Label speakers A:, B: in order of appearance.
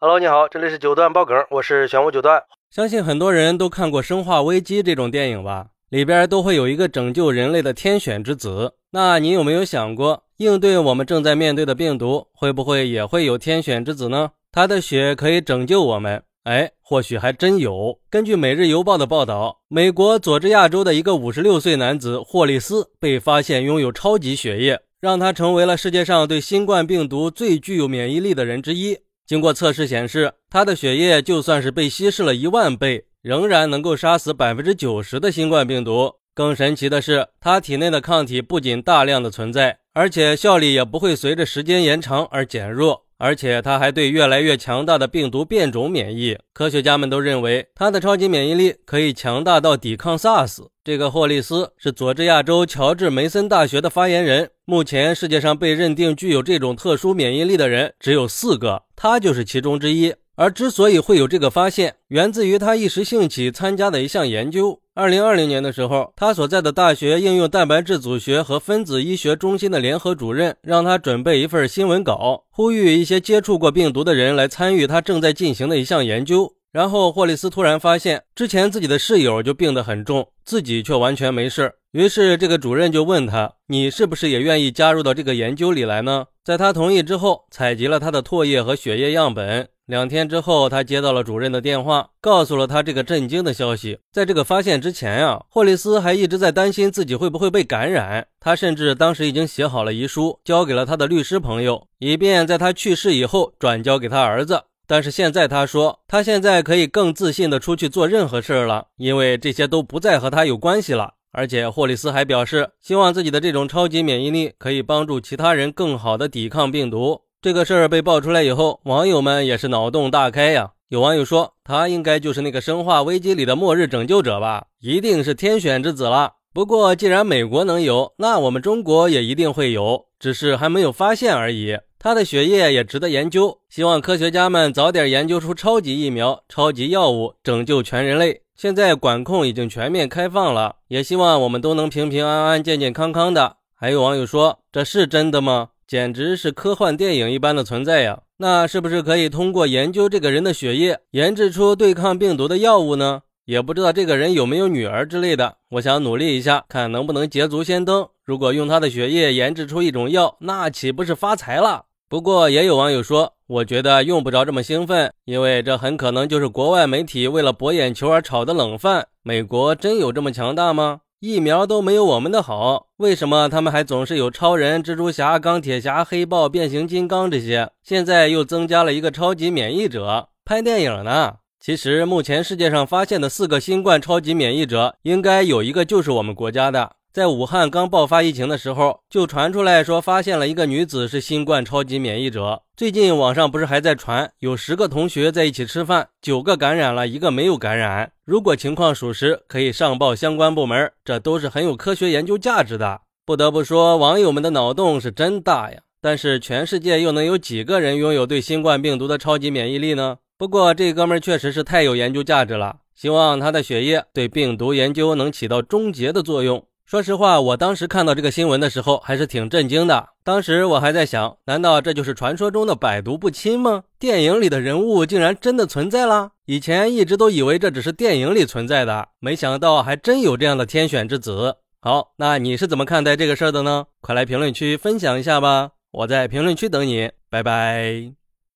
A: Hello，你好，这里是九段爆梗，我是玄武九段。
B: 相信很多人都看过《生化危机》这种电影吧，里边都会有一个拯救人类的天选之子。那你有没有想过，应对我们正在面对的病毒，会不会也会有天选之子呢？他的血可以拯救我们？哎，或许还真有。根据《每日邮报》的报道，美国佐治亚州的一个五十六岁男子霍利斯被发现拥有超级血液，让他成为了世界上对新冠病毒最具有免疫力的人之一。经过测试显示，他的血液就算是被稀释了一万倍，仍然能够杀死百分之九十的新冠病毒。更神奇的是，他体内的抗体不仅大量的存在，而且效力也不会随着时间延长而减弱。而且他还对越来越强大的病毒变种免疫。科学家们都认为他的超级免疫力可以强大到抵抗 SARS。这个霍利斯是佐治亚州乔治梅森大学的发言人。目前世界上被认定具有这种特殊免疫力的人只有四个，他就是其中之一。而之所以会有这个发现，源自于他一时兴起参加的一项研究。二零二零年的时候，他所在的大学应用蛋白质组学和分子医学中心的联合主任让他准备一份新闻稿，呼吁一些接触过病毒的人来参与他正在进行的一项研究。然后霍利斯突然发现，之前自己的室友就病得很重，自己却完全没事。于是这个主任就问他：“你是不是也愿意加入到这个研究里来呢？”在他同意之后，采集了他的唾液和血液样本。两天之后，他接到了主任的电话，告诉了他这个震惊的消息。在这个发现之前呀，霍利斯还一直在担心自己会不会被感染。他甚至当时已经写好了遗书，交给了他的律师朋友，以便在他去世以后转交给他儿子。但是现在他说，他现在可以更自信地出去做任何事儿了，因为这些都不再和他有关系了。而且霍利斯还表示，希望自己的这种超级免疫力可以帮助其他人更好地抵抗病毒。这个事儿被爆出来以后，网友们也是脑洞大开呀。有网友说，他应该就是那个《生化危机》里的末日拯救者吧，一定是天选之子了。不过，既然美国能有，那我们中国也一定会有，只是还没有发现而已。他的血液也值得研究，希望科学家们早点研究出超级疫苗、超级药物，拯救全人类。现在管控已经全面开放了，也希望我们都能平平安安、健健康康的。还有网友说，这是真的吗？简直是科幻电影一般的存在呀！那是不是可以通过研究这个人的血液，研制出对抗病毒的药物呢？也不知道这个人有没有女儿之类的。我想努力一下，看能不能捷足先登。如果用他的血液研制出一种药，那岂不是发财了？不过也有网友说，我觉得用不着这么兴奋，因为这很可能就是国外媒体为了博眼球而炒的冷饭。美国真有这么强大吗？疫苗都没有我们的好，为什么他们还总是有超人、蜘蛛侠、钢铁侠、黑豹、变形金刚这些？现在又增加了一个超级免疫者，拍电影呢？其实目前世界上发现的四个新冠超级免疫者，应该有一个就是我们国家的。在武汉刚爆发疫情的时候，就传出来说发现了一个女子是新冠超级免疫者。最近网上不是还在传，有十个同学在一起吃饭，九个感染了，一个没有感染。如果情况属实，可以上报相关部门，这都是很有科学研究价值的。不得不说，网友们的脑洞是真大呀！但是全世界又能有几个人拥有对新冠病毒的超级免疫力呢？不过这哥们确实是太有研究价值了，希望他的血液对病毒研究能起到终结的作用。说实话，我当时看到这个新闻的时候，还是挺震惊的。当时我还在想，难道这就是传说中的百毒不侵吗？电影里的人物竟然真的存在了？以前一直都以为这只是电影里存在的，没想到还真有这样的天选之子。好，那你是怎么看待这个事儿的呢？快来评论区分享一下吧，我在评论区等你，拜拜。